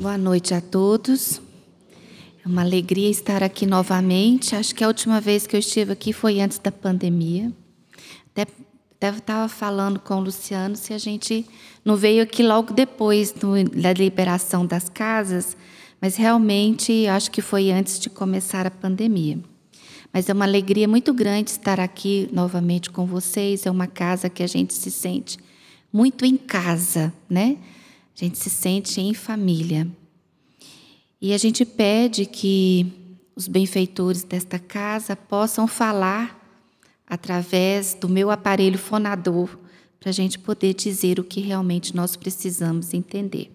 Boa noite a todos. É uma alegria estar aqui novamente. Acho que a última vez que eu estive aqui foi antes da pandemia. Até estava falando com o Luciano se a gente não veio aqui logo depois da liberação das casas, mas realmente acho que foi antes de começar a pandemia. Mas é uma alegria muito grande estar aqui novamente com vocês. É uma casa que a gente se sente muito em casa, né? A gente se sente em família. E a gente pede que os benfeitores desta casa possam falar através do meu aparelho fonador, para a gente poder dizer o que realmente nós precisamos entender.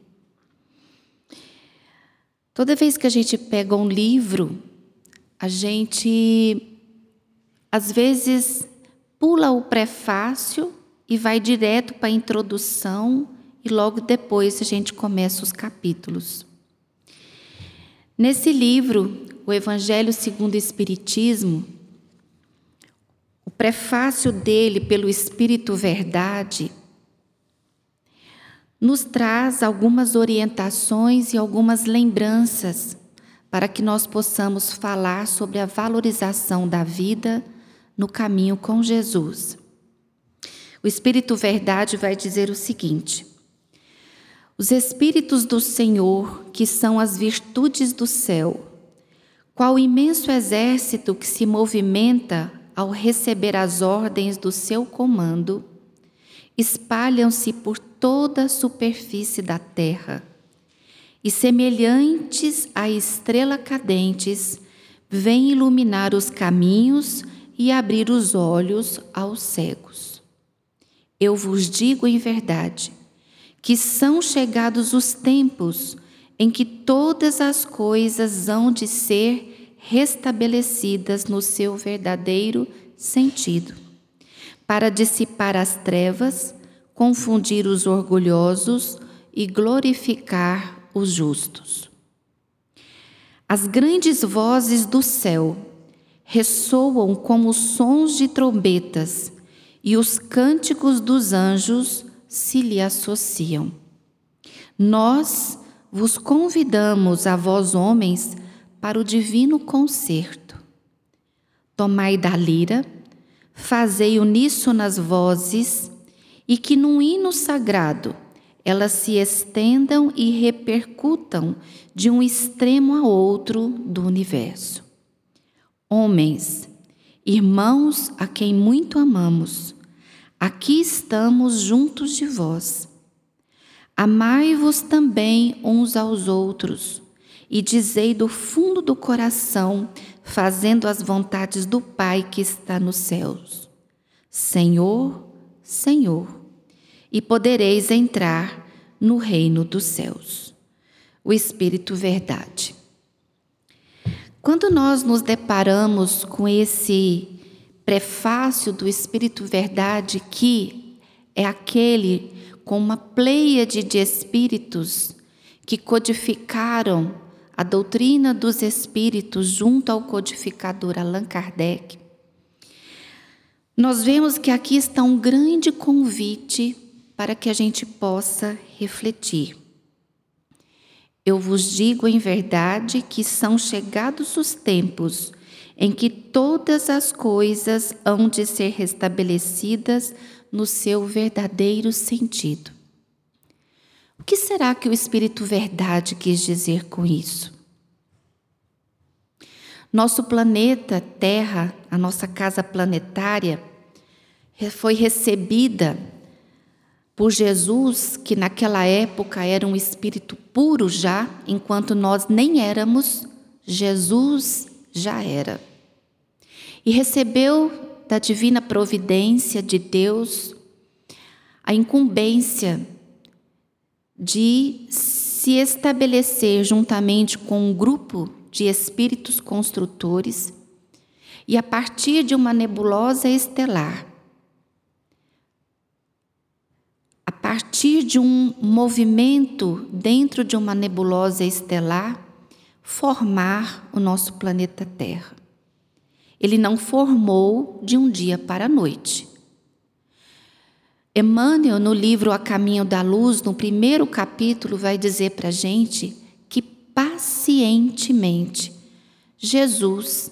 Toda vez que a gente pega um livro, a gente às vezes pula o prefácio e vai direto para a introdução e logo depois a gente começa os capítulos. Nesse livro, o Evangelho segundo o Espiritismo, o prefácio dele pelo Espírito Verdade nos traz algumas orientações e algumas lembranças para que nós possamos falar sobre a valorização da vida no caminho com Jesus. O Espírito Verdade vai dizer o seguinte: Os Espíritos do Senhor, que são as virtudes do céu, qual imenso exército que se movimenta ao receber as ordens do seu comando, espalham-se por toda a superfície da terra e, semelhantes a estrela cadentes, vêm iluminar os caminhos e abrir os olhos aos cegos. Eu vos digo em verdade que são chegados os tempos em que todas as coisas hão de ser restabelecidas no seu verdadeiro sentido, para dissipar as trevas, confundir os orgulhosos e glorificar os justos. As grandes vozes do céu ressoam como sons de trombetas, e os cânticos dos anjos se lhe associam. Nós vos convidamos a vós, homens, para o divino concerto. Tomai da lira, fazei uníssonas vozes, e que num hino sagrado elas se estendam e repercutam de um extremo a outro do universo. Homens, irmãos a quem muito amamos, aqui estamos juntos de vós. Amai-vos também uns aos outros e dizei do fundo do coração, fazendo as vontades do Pai que está nos céus: Senhor, Senhor e podereis entrar no reino dos céus. O Espírito Verdade. Quando nós nos deparamos com esse prefácio do Espírito Verdade, que é aquele com uma pleiade de espíritos que codificaram a doutrina dos espíritos junto ao codificador Allan Kardec, nós vemos que aqui está um grande convite para que a gente possa refletir. Eu vos digo em verdade que são chegados os tempos em que todas as coisas hão de ser restabelecidas no seu verdadeiro sentido. O que será que o Espírito Verdade quis dizer com isso? Nosso planeta Terra, a nossa casa planetária, foi recebida por Jesus, que naquela época era um espírito puro já, enquanto nós nem éramos, Jesus já era. E recebeu da divina providência de Deus a incumbência de se estabelecer juntamente com um grupo de espíritos construtores e a partir de uma nebulosa estelar partir de um movimento dentro de uma nebulosa estelar, formar o nosso planeta Terra. Ele não formou de um dia para a noite. Emmanuel, no livro A Caminho da Luz, no primeiro capítulo, vai dizer para a gente pacientemente. Jesus,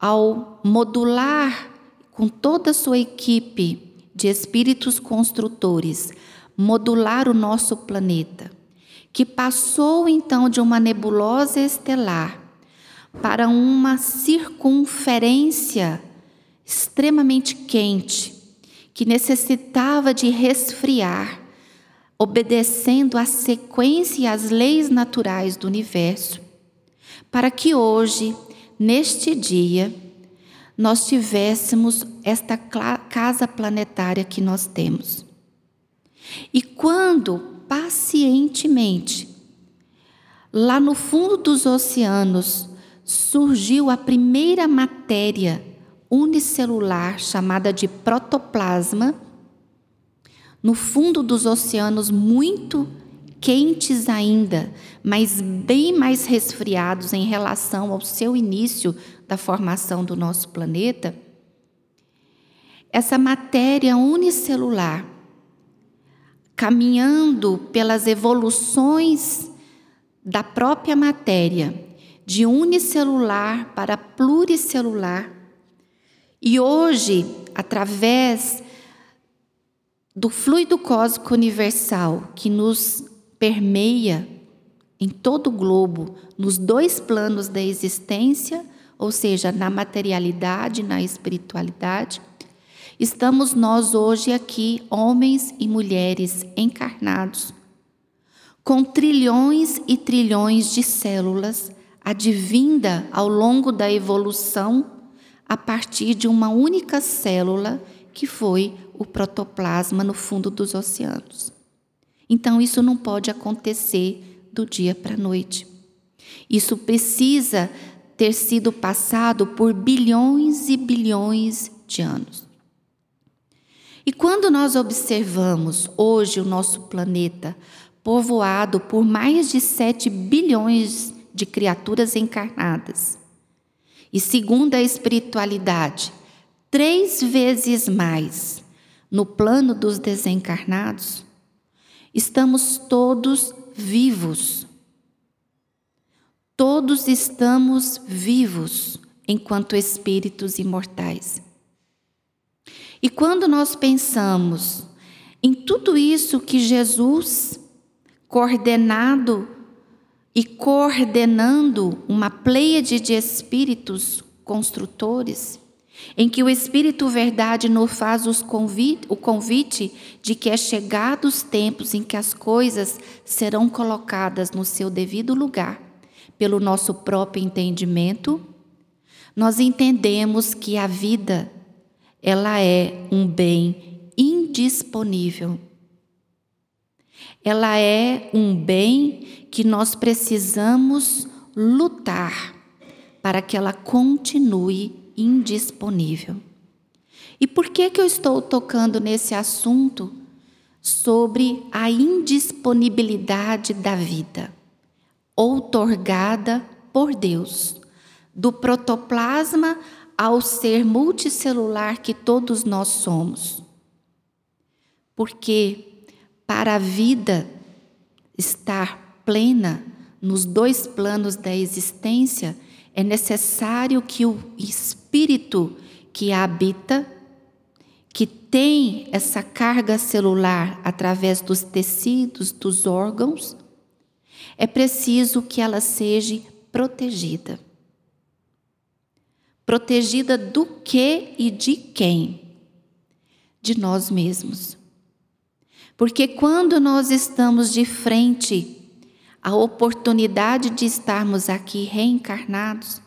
ao modular com toda a sua equipe de espíritos construtores, modular o nosso planeta, que passou então de uma nebulosa estelar para uma circunferência extremamente quente, que necessitava de resfriar, obedecendo à sequência e às leis naturais do universo, para que hoje, neste dia, nós tivéssemos esta casa planetária que nós temos. E quando pacientemente, lá no fundo dos oceanos, surgiu a primeira matéria unicelular chamada de protoplasma, no fundo dos oceanos muito quentes ainda, mas bem mais resfriados em relação ao seu início da formação do nosso planeta, essa matéria unicelular, caminhando pelas evoluções da própria matéria, de unicelular para pluricelular, e hoje, através do fluido cósmico universal que nos permeia em todo o globo, nos dois planos da existência, ou seja, na materialidade, na espiritualidade, estamos nós hoje aqui, homens e mulheres encarnados, com trilhões e trilhões de células advinda ao longo da evolução a partir de uma única célula que foi o protoplasma no fundo dos oceanos. Então, isso não pode acontecer do dia para a noite. Isso precisa ter sido passado por bilhões e bilhões de anos. E quando nós observamos hoje o nosso planeta povoado por mais de 7 bilhões de criaturas encarnadas, e segundo a espiritualidade, três vezes mais no plano dos desencarnados, estamos todos vivos. Todos estamos vivos enquanto espíritos imortais. E quando nós pensamos em tudo isso que Jesus, coordenado e coordenando uma pleiade de espíritos construtores, em que o Espírito Verdade nos faz convite, o convite de que é chegado os tempos em que as coisas serão colocadas no seu devido lugar, pelo nosso próprio entendimento, nós entendemos que a vida ela é um bem indisponível ela é um bem que nós precisamos lutar para que ela continue indisponível. E por que que eu estou tocando nesse assunto sobre a indisponibilidade da vida outorgada por Deus, do protoplasma ao ser multicelular que todos nós somos? Porque para a vida estar plena nos dois planos da existência, é necessário que o espírito que a habita, que tem essa carga celular através dos tecidos, dos órgãos, é preciso que ela seja protegida. Protegida do que e de quem? De nós mesmos. Porque quando nós estamos de frente à oportunidade de estarmos aqui reencarnados,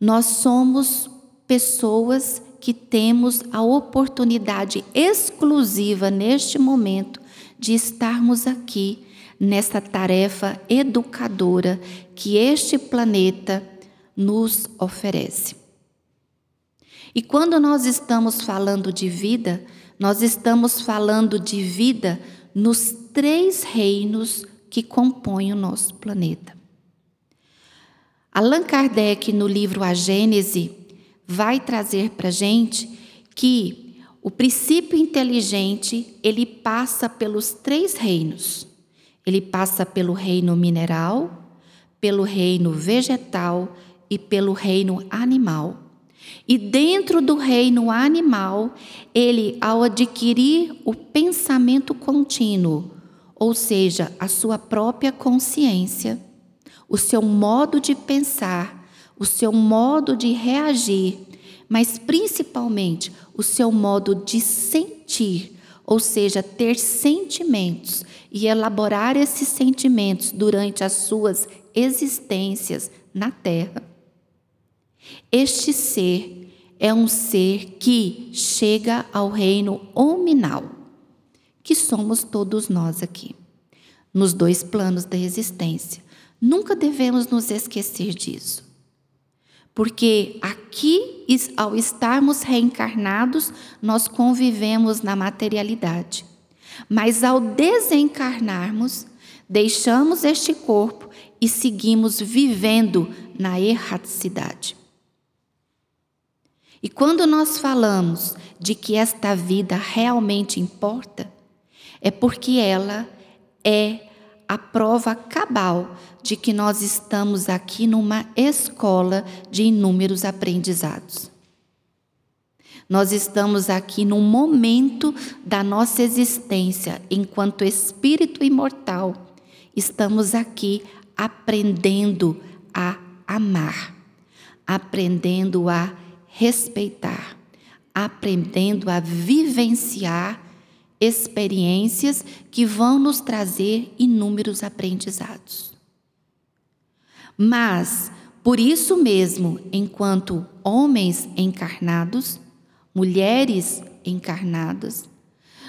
nós somos pessoas que temos a oportunidade exclusiva neste momento de estarmos aqui nessa tarefa educadora que este planeta nos oferece. E quando nós estamos falando de vida, nós estamos falando de vida nos três reinos que compõem o nosso planeta. Allan Kardec, no livro A Gênese, vai trazer para a gente que o princípio inteligente ele passa pelos três reinos. Ele passa pelo reino mineral, pelo reino vegetal e pelo reino animal. E dentro do reino animal, ele, ao adquirir o pensamento contínuo, ou seja, a sua própria consciência, o seu modo de pensar, o seu modo de reagir, mas principalmente o seu modo de sentir, ou seja, ter sentimentos e elaborar esses sentimentos durante as suas existências na Terra. Este ser é um ser que chega ao reino hominal, que somos todos nós aqui, nos dois planos da existência. Nunca devemos nos esquecer disso. Porque aqui, ao estarmos reencarnados, nós convivemos na materialidade. Mas ao desencarnarmos, deixamos este corpo e seguimos vivendo na erraticidade. E quando nós falamos de que esta vida realmente importa, é porque ela é a prova cabal de que nós estamos aqui numa escola de inúmeros aprendizados. Nós estamos aqui num momento da nossa existência enquanto espírito imortal. Estamos aqui aprendendo a amar, aprendendo a respeitar, aprendendo a vivenciar experiências que vão nos trazer inúmeros aprendizados. Mas, por isso mesmo, enquanto homens encarnados, mulheres encarnadas,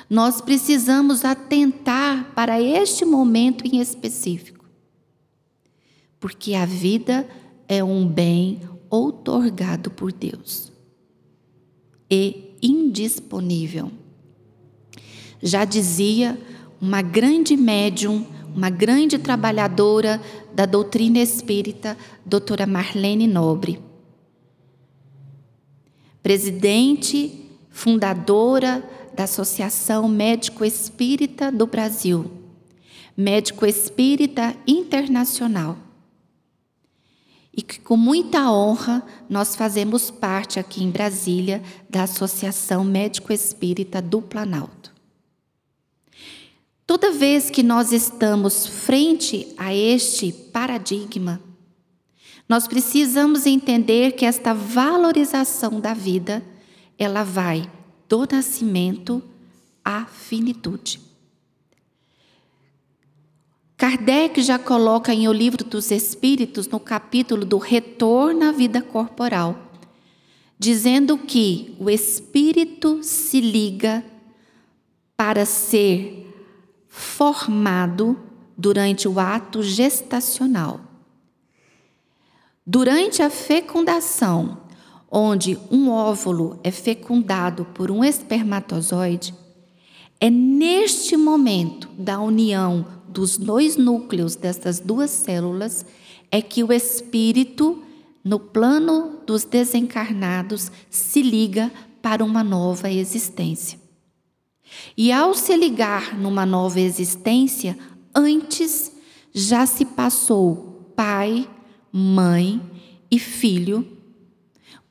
nós precisamos atentar para este momento em específico. Porque a vida é um bem outorgado por Deus e indisponível. Já dizia uma grande médium, uma grande trabalhadora da doutrina espírita, doutora Marlene Nobre. Presidente, fundadora da Associação Médico Espírita do Brasil, Médico Espírita Internacional. E que com muita honra nós fazemos parte aqui em Brasília da Associação Médico Espírita do Planalto. Toda vez que nós estamos frente a este paradigma, nós precisamos entender que esta valorização da vida, ela vai do nascimento à finitude. Kardec já coloca em O Livro dos Espíritos, no capítulo do retorno à vida corporal, dizendo que o espírito se liga para ser formado durante o ato gestacional. Durante a fecundação, onde um óvulo é fecundado por um espermatozoide, é neste momento da união dos dois núcleos dessas duas células é que o espírito, no plano dos desencarnados, se liga para uma nova existência. E ao se ligar numa nova existência, antes já se passou pai, mãe e filho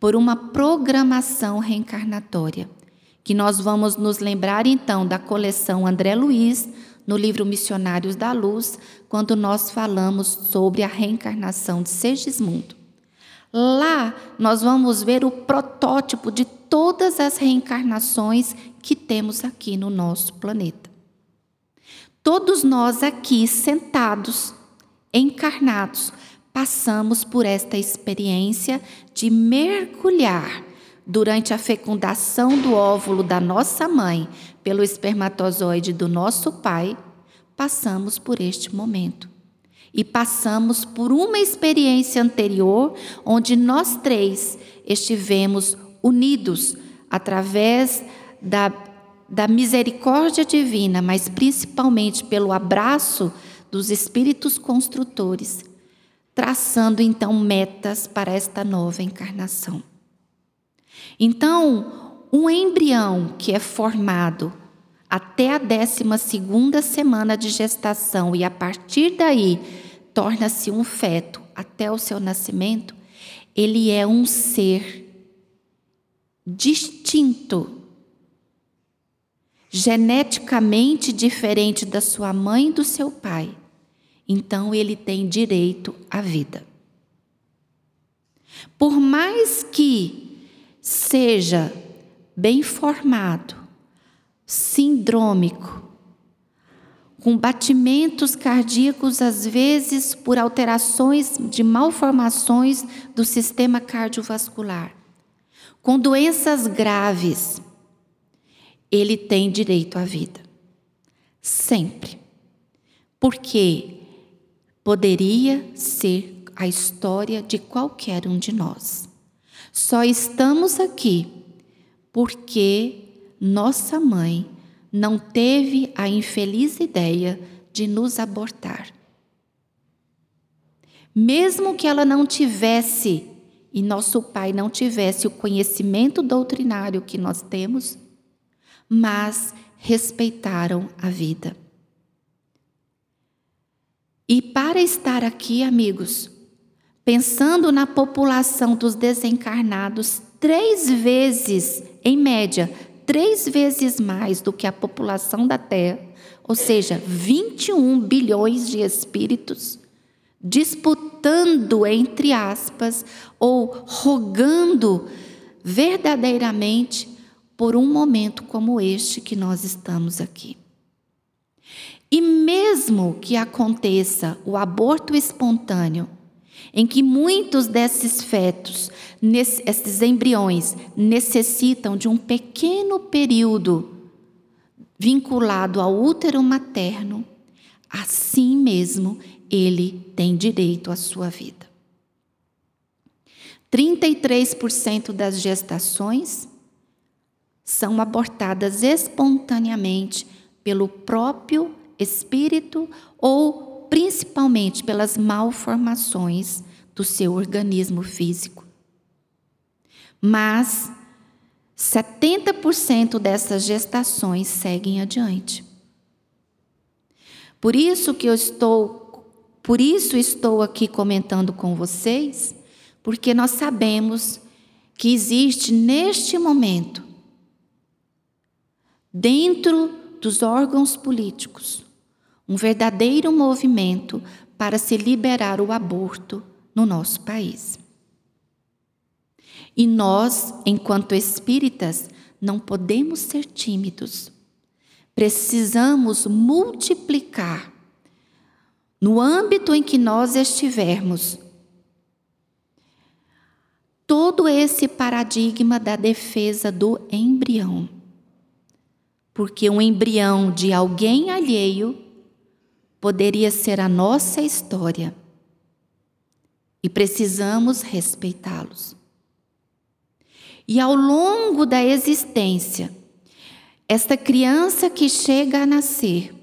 por uma programação reencarnatória, que nós vamos nos lembrar então da coleção André Luiz, no livro Missionários da Luz, quando nós falamos sobre a reencarnação de Segismundo. Lá nós vamos ver o protótipo de todas as reencarnações que temos aqui no nosso planeta. Todos nós aqui sentados, encarnados, passamos por esta experiência de mergulhar durante a fecundação do óvulo da nossa mãe pelo espermatozoide do nosso pai, passamos por este momento e passamos por uma experiência anterior onde nós três estivemos unidos através da, da misericórdia divina, mas principalmente pelo abraço dos espíritos construtores, traçando então metas para esta nova encarnação. Então, um embrião que é formado até a 12 segunda semana de gestação e a partir daí torna-se um feto até o seu nascimento, ele é um ser distinto, geneticamente diferente da sua mãe e do seu pai. Então ele tem direito à vida. Por mais que seja bem formado, sindrômico, com batimentos cardíacos, às vezes por alterações de malformações do sistema cardiovascular, com doenças graves, ele tem direito à vida. Sempre. Porque poderia ser a história de qualquer um de nós. Só estamos aqui porque nossa mãe não teve a infeliz ideia de nos abortar. Mesmo que ela não tivesse e nosso pai não tivesse o conhecimento doutrinário que nós temos, mas respeitaram a vida. E para estar aqui, amigos, pensando na população dos desencarnados, três vezes, em média, três vezes mais do que a população da Terra, ou seja, 21 bilhões de espíritos, disputando, entre aspas, ou rogando verdadeiramente por um momento como este que nós estamos aqui. E mesmo que aconteça o aborto espontâneo, em que muitos desses fetos, esses embriões, necessitam de um pequeno período vinculado ao útero materno, assim mesmo ele tem direito à sua vida. 33% das gestações são abortadas espontaneamente pelo próprio espírito ou principalmente pelas malformações do seu organismo físico. Mas 70% dessas gestações seguem adiante. Por isso que eu estou por isso estou aqui comentando com vocês, porque nós sabemos que existe neste momento dentro dos órgãos políticos um verdadeiro movimento para se liberar o aborto no nosso país. E nós, enquanto espíritas, não podemos ser tímidos. Precisamos multiplicar no âmbito em que nós estivermos, todo esse paradigma da defesa do embrião. Porque um embrião de alguém alheio poderia ser a nossa história e precisamos respeitá-los. E ao longo da existência, esta criança que chega a nascer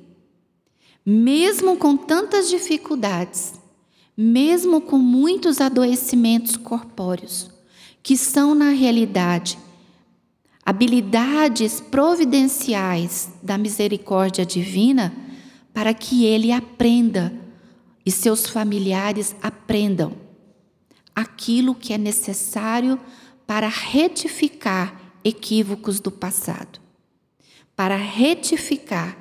mesmo com tantas dificuldades, mesmo com muitos adoecimentos corpóreos, que são, na realidade, habilidades providenciais da misericórdia divina para que ele aprenda e seus familiares aprendam aquilo que é necessário para retificar equívocos do passado, para retificar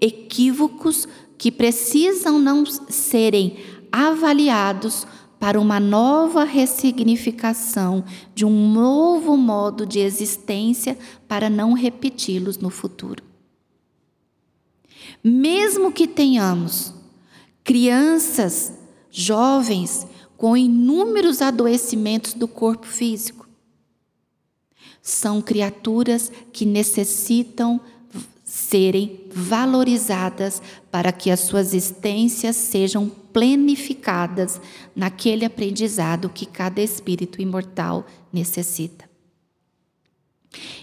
equívocos que precisam não serem avaliados para uma nova ressignificação de um novo modo de existência para não repeti-los no futuro. Mesmo que tenhamos crianças, jovens com inúmeros adoecimentos do corpo físico, são criaturas que necessitam serem valorizadas para que as suas existências sejam plenificadas naquele aprendizado que cada espírito imortal necessita.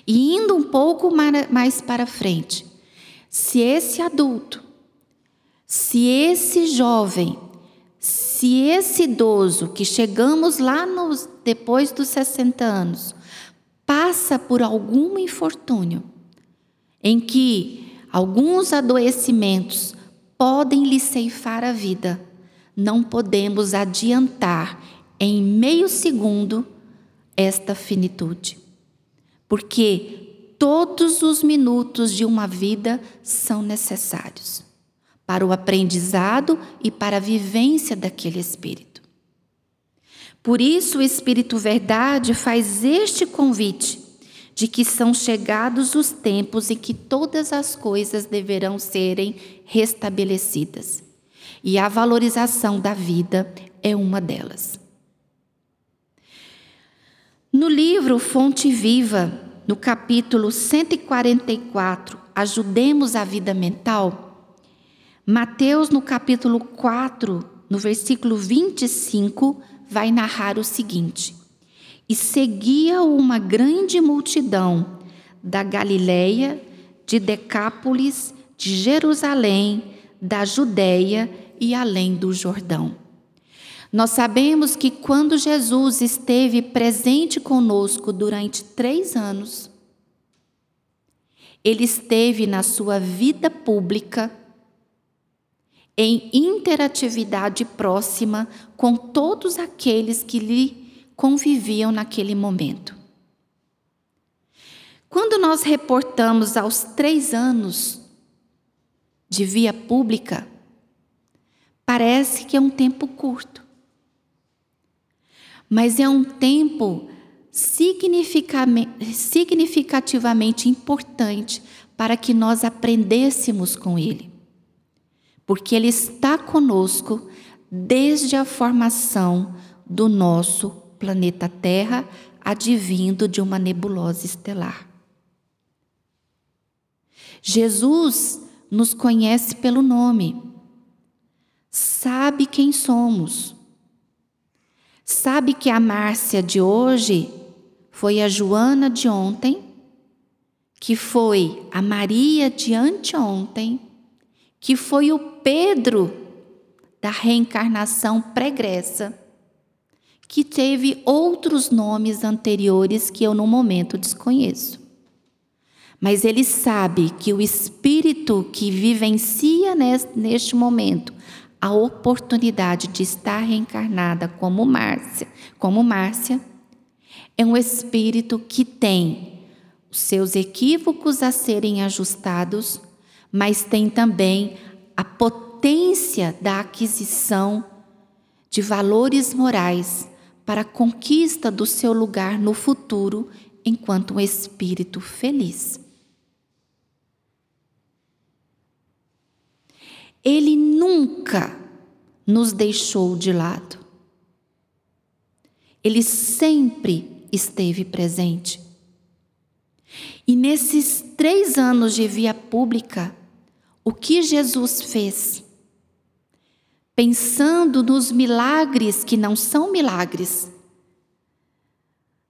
E indo um pouco mais para frente, se esse adulto, se esse jovem, se esse idoso que chegamos lá nos, depois dos 60 anos, passa por algum infortúnio, em que alguns adoecimentos podem lhe ceifar a vida, não podemos adiantar em meio segundo esta finitude. Porque todos os minutos de uma vida são necessários para o aprendizado e para a vivência daquele espírito. Por isso, o Espírito Verdade faz este convite de que são chegados os tempos em que todas as coisas deverão serem restabelecidas. E a valorização da vida é uma delas. No livro Fonte Viva, no capítulo 144, Ajudemos a Vida Mental, Mateus, no capítulo 4, no versículo 25, vai narrar o seguinte: e seguia uma grande multidão da Galiléia, de Decápolis, de Jerusalém, da Judéia e além do Jordão. Nós sabemos que quando Jesus esteve presente conosco durante três anos, ele esteve na sua vida pública, em interatividade próxima com todos aqueles que lhe conviviam naquele momento. Quando nós reportamos aos três anos de via pública, parece que é um tempo curto, mas é um tempo significativamente importante para que nós aprendêssemos com Ele, porque Ele está conosco desde a formação do nosso planeta Terra advindo de uma nebulosa estelar. Jesus nos conhece pelo nome, sabe quem somos, sabe que a Márcia de hoje foi a Joana de ontem, que foi a Maria de anteontem, que foi o Pedro da reencarnação pregressa que teve outros nomes anteriores que eu no momento desconheço. Mas ele sabe que o espírito que vivencia neste momento a oportunidade de estar reencarnada como Márcia, como Márcia, é um espírito que tem os seus equívocos a serem ajustados, mas tem também a potência da aquisição de valores morais para a conquista do seu lugar no futuro enquanto um espírito feliz. Ele nunca nos deixou de lado. Ele sempre esteve presente. E nesses três anos de via pública, o que Jesus fez? pensando nos milagres que não são milagres.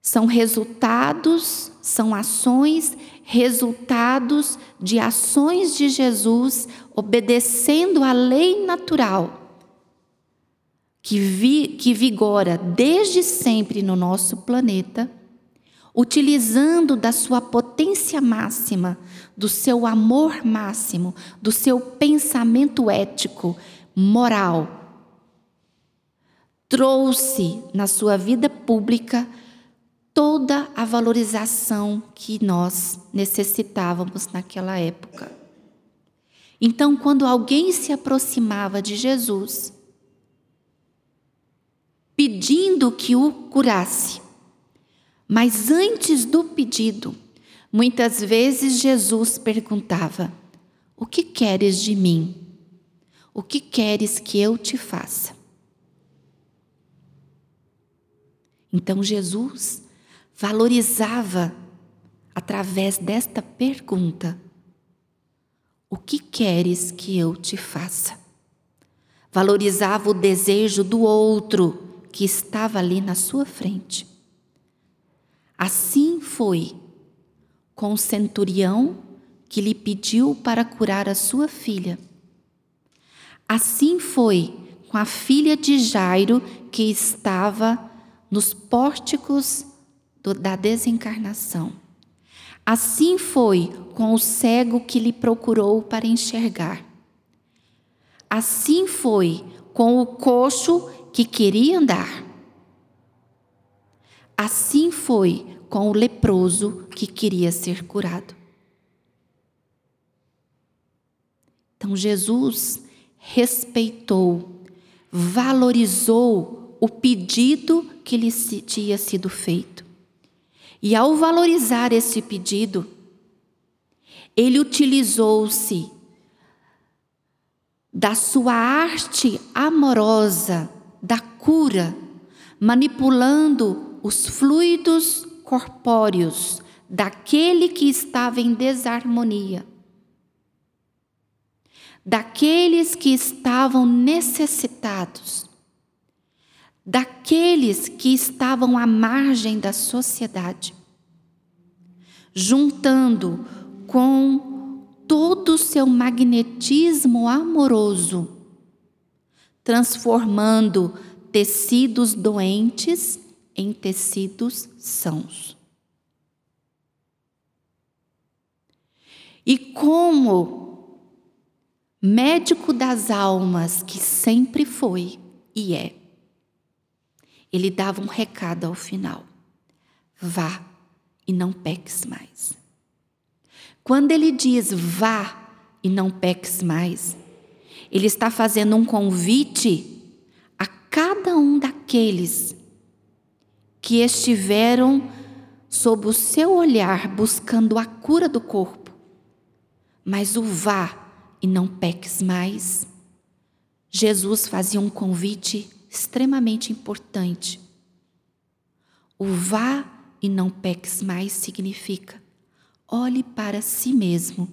São resultados, são ações, resultados de ações de Jesus obedecendo à lei natural que, vi, que vigora desde sempre no nosso planeta, utilizando da sua potência máxima, do seu amor máximo, do seu pensamento ético, moral. Trouxe na sua vida pública toda a valorização que nós necessitávamos naquela época. Então, quando alguém se aproximava de Jesus, pedindo que o curasse, mas antes do pedido, muitas vezes Jesus perguntava: O que queres de mim? O que queres que eu te faça? Então Jesus valorizava, através desta pergunta, o que queres que eu te faça? Valorizava o desejo do outro que estava ali na sua frente. Assim foi com o centurião que lhe pediu para curar a sua filha Assim foi com a filha de Jairo que estava nos pórticos do, da desencarnação. Assim foi com o cego que lhe procurou para enxergar. Assim foi com o coxo que queria andar. Assim foi com o leproso que queria ser curado. Então Jesus respeitou, valorizou o pedido que lhe tinha sido feito. E ao valorizar esse pedido, ele utilizou-se da sua arte amorosa, da cura, manipulando os fluidos corpóreos daquele que estava em desarmonia, daqueles que estavam necessitados, daqueles que estavam à margem da sociedade, juntando com todo o seu magnetismo amoroso, transformando tecidos doentes em tecidos sãos. E como médico das almas que sempre foi e é, ele dava um recado ao final: vá e não peques mais. Quando ele diz vá e não peques mais, ele está fazendo um convite a cada um daqueles que estiveram sob o seu olhar buscando a cura do corpo. Mas o vá e não peques mais. Jesus fazia um convite extremamente importante. O vá e não peques mais significa olhe para si mesmo.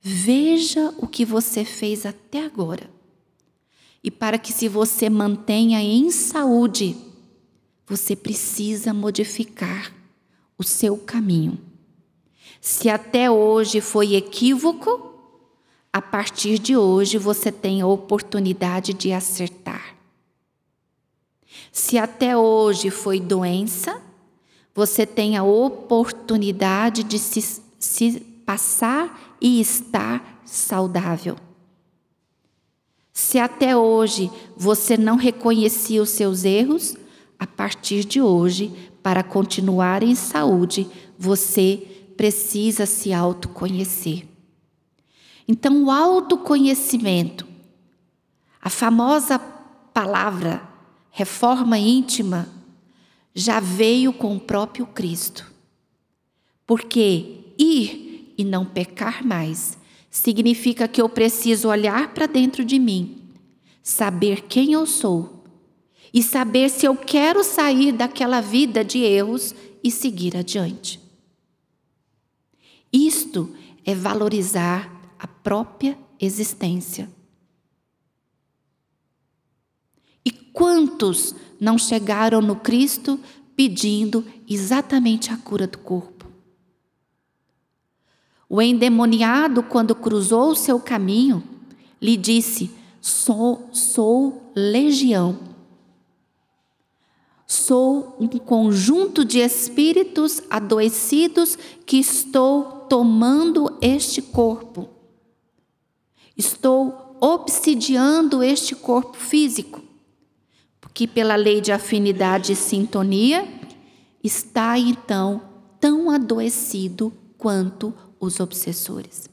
Veja o que você fez até agora. E para que se você mantenha em saúde, você precisa modificar o seu caminho. Se até hoje foi equívoco, a partir de hoje você tem a oportunidade de acertar. Se até hoje foi doença, você tem a oportunidade de se, se passar e estar saudável. Se até hoje você não reconhecia os seus erros, a partir de hoje, para continuar em saúde, você precisa se autoconhecer. Então, o autoconhecimento, a famosa palavra reforma íntima, já veio com o próprio Cristo. Porque ir e não pecar mais significa que eu preciso olhar para dentro de mim, saber quem eu sou e saber se eu quero sair daquela vida de erros e seguir adiante. Isto é valorizar a própria existência. E quantos não chegaram no Cristo pedindo exatamente a cura do corpo. O endemoniado, quando cruzou o seu caminho, lhe disse: Sou, sou legião. Sou um conjunto de espíritos adoecidos que estou tomando este corpo. Estou obsidiando este corpo físico que pela lei de afinidade e sintonia está então tão adoecido quanto os obsessores.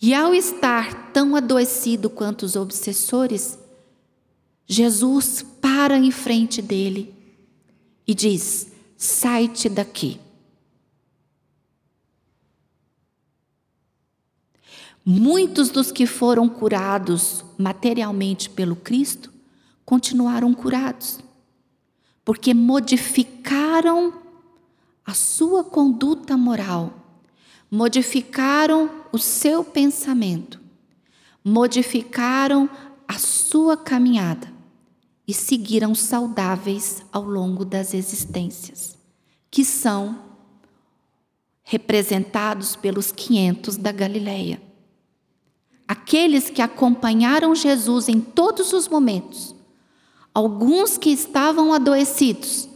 E ao estar tão adoecido quanto os obsessores, Jesus para em frente dele e diz: Sai-te daqui. Muitos dos que foram curados materialmente pelo Cristo continuaram curados, porque modificaram a sua conduta moral, modificaram o seu pensamento, modificaram a sua caminhada e seguiram saudáveis ao longo das existências, que são representados pelos 500 da Galileia. Aqueles que acompanharam Jesus em todos os momentos, alguns que estavam adoecidos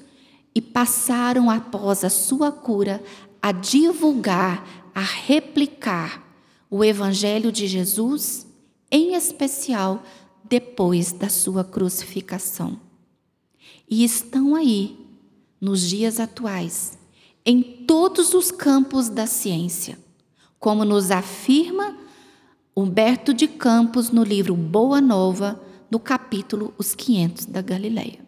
e passaram após a sua cura a divulgar, a replicar o Evangelho de Jesus, em especial depois da sua crucificação. E estão aí, nos dias atuais, em todos os campos da ciência, como nos afirma Humberto de Campos no livro Boa Nova, no capítulo Os 500 da Galileia.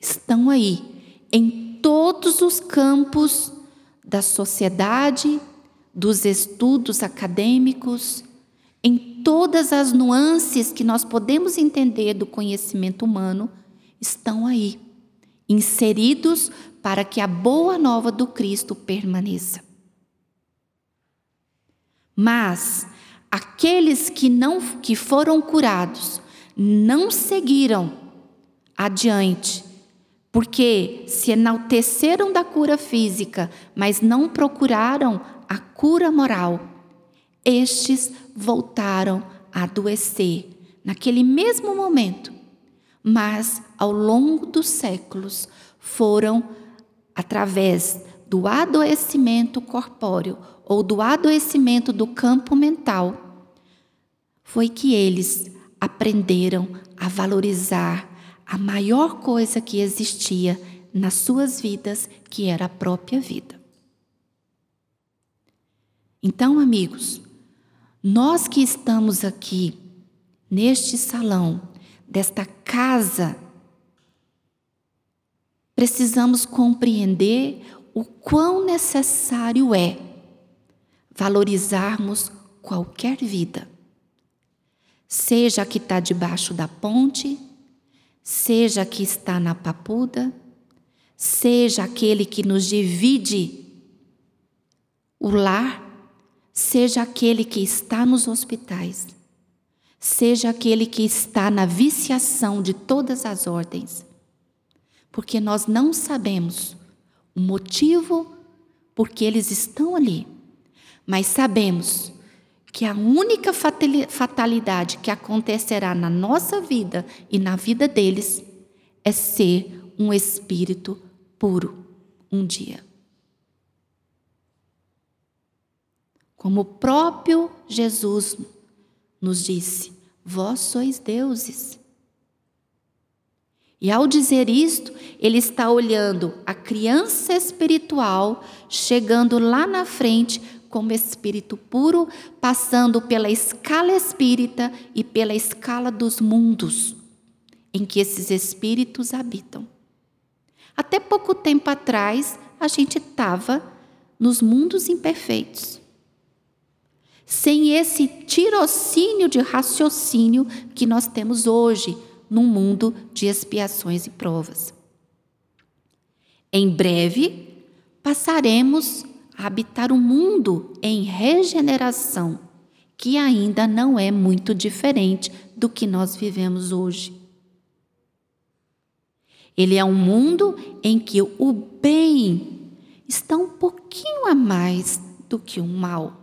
Estão aí, em todos os campos da sociedade, dos estudos acadêmicos, em todas as nuances que nós podemos entender do conhecimento humano, estão aí, inseridos para que a boa nova do Cristo permaneça. Mas aqueles que não que foram curados não seguiram adiante, porque se enalteceram da cura física, mas não procuraram a cura moral. Estes voltaram a adoecer naquele mesmo momento, mas ao longo dos séculos foram através do adoecimento corpóreo ou do adoecimento do campo mental, foi que eles aprenderam a valorizar a maior coisa que existia nas suas vidas, que era a própria vida. Então, amigos, nós que estamos aqui neste salão, desta casa precisamos compreender o quão necessário é valorizarmos qualquer vida, seja a que está debaixo da ponte, seja a que está na papuda, seja aquele que nos divide o lar, seja aquele que está nos hospitais, seja aquele que está na viciação de todas as ordens. Porque nós não sabemos o motivo por que eles estão ali, mas sabemos que a única fatalidade que acontecerá na nossa vida e na vida deles é ser um espírito puro um dia. Como o próprio Jesus nos disse: Vós sois deuses. E ao dizer isto, ele está olhando a criança espiritual chegando lá na frente como espírito puro, passando pela escala espírita e pela escala dos mundos em que esses espíritos habitam. Até pouco tempo atrás, a gente estava nos mundos imperfeitos. Sem esse tirocínio de raciocínio que nós temos hoje num mundo de expiações e provas. Em breve, passaremos a habitar um mundo em regeneração, que ainda não é muito diferente do que nós vivemos hoje. Ele é um mundo em que o bem está um pouquinho a mais do que o mal,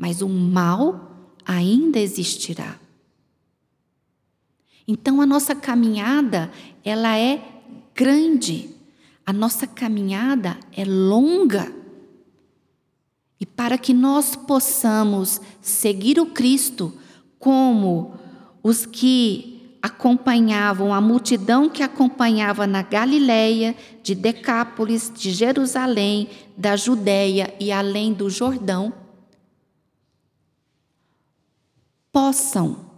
mas o mal ainda existirá. Então a nossa caminhada, ela é grande. A nossa caminhada é longa. E para que nós possamos seguir o Cristo como os que acompanhavam a multidão que acompanhava na Galileia, de Decápolis, de Jerusalém, da Judéia e além do Jordão, possam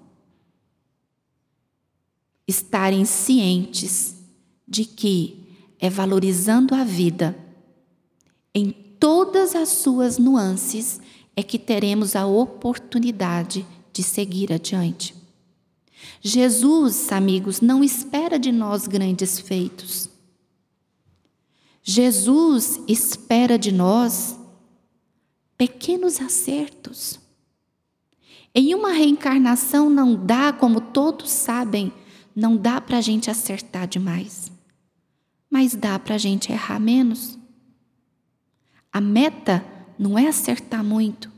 estarem cientes de que é valorizando a vida em todas as suas nuances é que teremos a oportunidade de seguir adiante. Jesus, amigos, não espera de nós grandes feitos. Jesus espera de nós pequenos acertos. Em uma reencarnação não dá, como todos sabem, não dá para a gente acertar demais, mas dá para a gente errar menos. A meta não é acertar muito,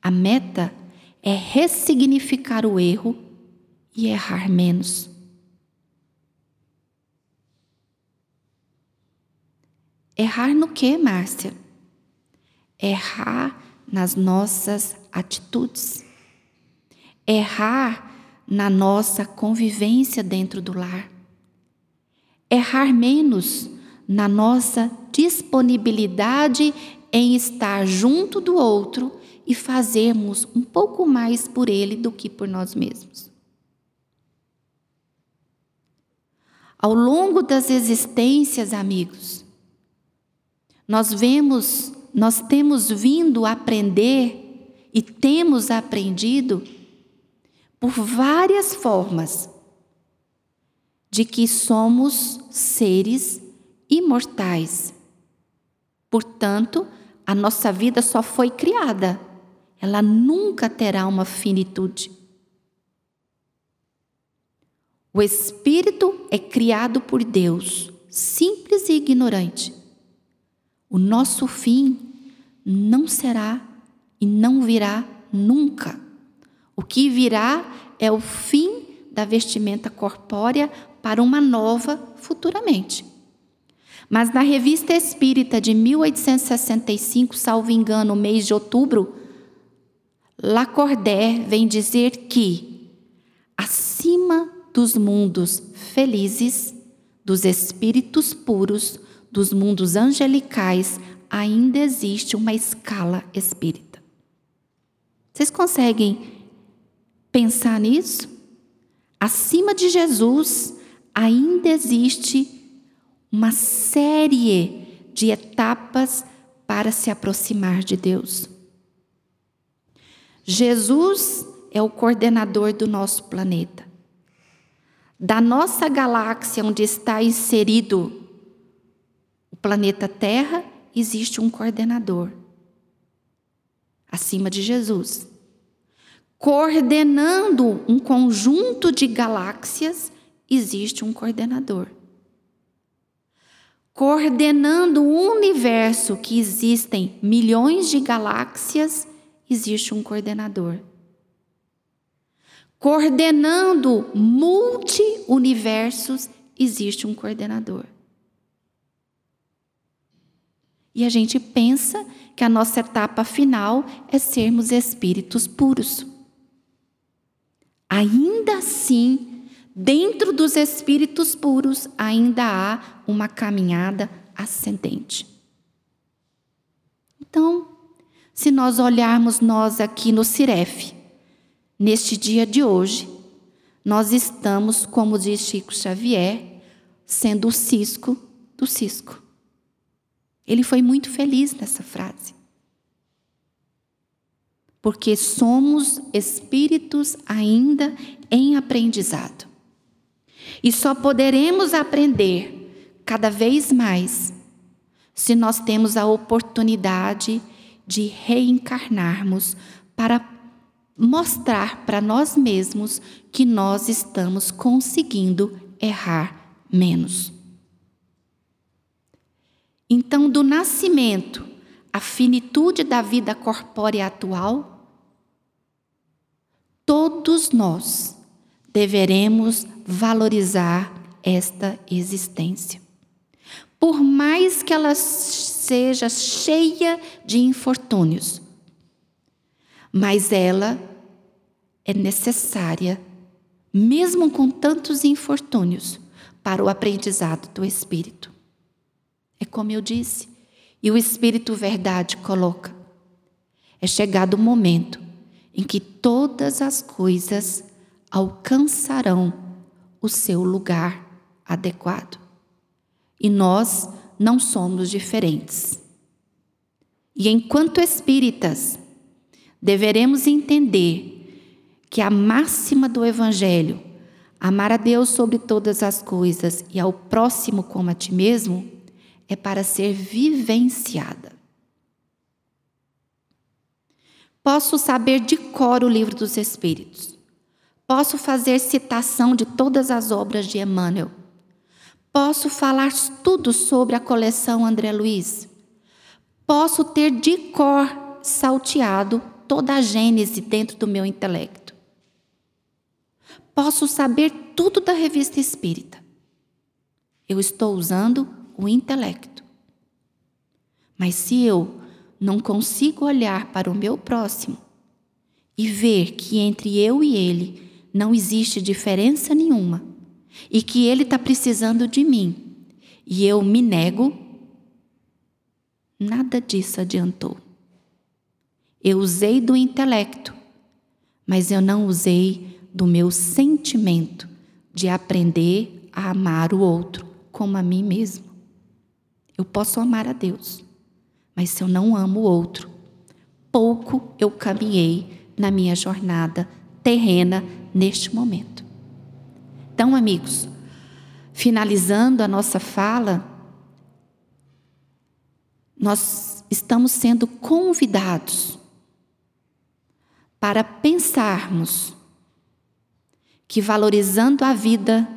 a meta é ressignificar o erro e errar menos. Errar no que, Márcia? Errar nas nossas atitudes. Errar na nossa convivência dentro do lar. Errar menos na nossa disponibilidade em estar junto do outro e fazermos um pouco mais por ele do que por nós mesmos. Ao longo das existências, amigos, nós vemos, nós temos vindo aprender e temos aprendido por várias formas de que somos seres imortais. Portanto, a nossa vida só foi criada, ela nunca terá uma finitude. O espírito é criado por Deus, simples e ignorante. O nosso fim não será e não virá nunca. O que virá é o fim da vestimenta corpórea para uma nova futuramente. Mas na Revista Espírita de 1865, salvo engano, mês de outubro, Lacordaire vem dizer que acima dos mundos felizes, dos espíritos puros, dos mundos angelicais, ainda existe uma escala espírita. Vocês conseguem pensar nisso? Acima de Jesus, ainda existe uma série de etapas para se aproximar de Deus. Jesus é o coordenador do nosso planeta da nossa galáxia onde está inserido o planeta Terra, existe um coordenador acima de Jesus. Coordenando um conjunto de galáxias, existe um coordenador. Coordenando o universo que existem milhões de galáxias, existe um coordenador coordenando multi-universos, existe um coordenador. E a gente pensa que a nossa etapa final é sermos espíritos puros. Ainda assim, dentro dos espíritos puros, ainda há uma caminhada ascendente. Então, se nós olharmos nós aqui no Cirefe, Neste dia de hoje, nós estamos, como diz Chico Xavier, sendo o cisco do cisco. Ele foi muito feliz nessa frase. Porque somos espíritos ainda em aprendizado. E só poderemos aprender cada vez mais se nós temos a oportunidade de reencarnarmos para mostrar para nós mesmos que nós estamos conseguindo errar menos. Então, do nascimento à finitude da vida corpórea atual, todos nós deveremos valorizar esta existência. Por mais que ela seja cheia de infortúnios, mas ela é necessária, mesmo com tantos infortúnios, para o aprendizado do Espírito. É como eu disse, e o Espírito Verdade coloca: é chegado o momento em que todas as coisas alcançarão o seu lugar adequado. E nós não somos diferentes. E enquanto espíritas, deveremos entender que a máxima do Evangelho, amar a Deus sobre todas as coisas e ao próximo como a ti mesmo, é para ser vivenciada. Posso saber de cor o livro dos Espíritos. Posso fazer citação de todas as obras de Emmanuel. Posso falar tudo sobre a coleção André Luiz. Posso ter de cor salteado toda a gênese dentro do meu intelecto. Posso saber tudo da revista espírita. Eu estou usando o intelecto. Mas se eu não consigo olhar para o meu próximo e ver que entre eu e ele não existe diferença nenhuma e que ele está precisando de mim e eu me nego, nada disso adiantou. Eu usei do intelecto, mas eu não usei do meu sentimento de aprender a amar o outro como a mim mesmo. Eu posso amar a Deus, mas se eu não amo o outro, pouco eu caminhei na minha jornada terrena neste momento. Então, amigos, finalizando a nossa fala, nós estamos sendo convidados para pensarmos que valorizando a vida,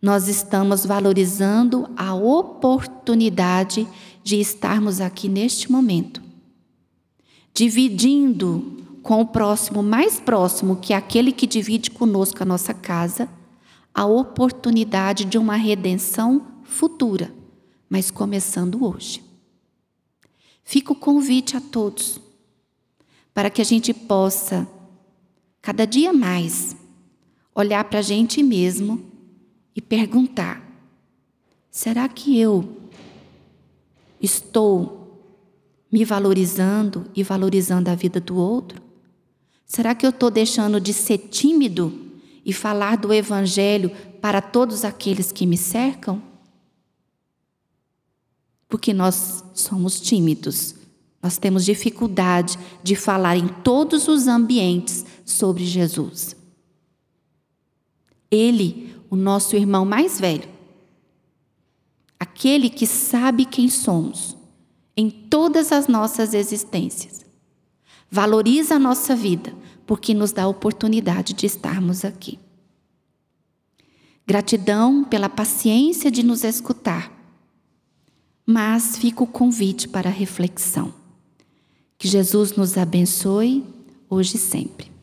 nós estamos valorizando a oportunidade de estarmos aqui neste momento, dividindo com o próximo mais próximo, que é aquele que divide conosco a nossa casa, a oportunidade de uma redenção futura, mas começando hoje. Fica o convite a todos para que a gente possa, cada dia mais, olhar para a gente mesmo e perguntar: será que eu estou me valorizando e valorizando a vida do outro? Será que eu estou deixando de ser tímido e falar do Evangelho para todos aqueles que me cercam? Porque nós somos tímidos, nós temos dificuldade de falar em todos os ambientes sobre Jesus. Ele, o nosso irmão mais velho, aquele que sabe quem somos em todas as nossas existências, valoriza a nossa vida, porque nos dá a oportunidade de estarmos aqui. Gratidão pela paciência de nos escutar, mas fica o convite para reflexão. Que Jesus nos abençoe hoje e sempre.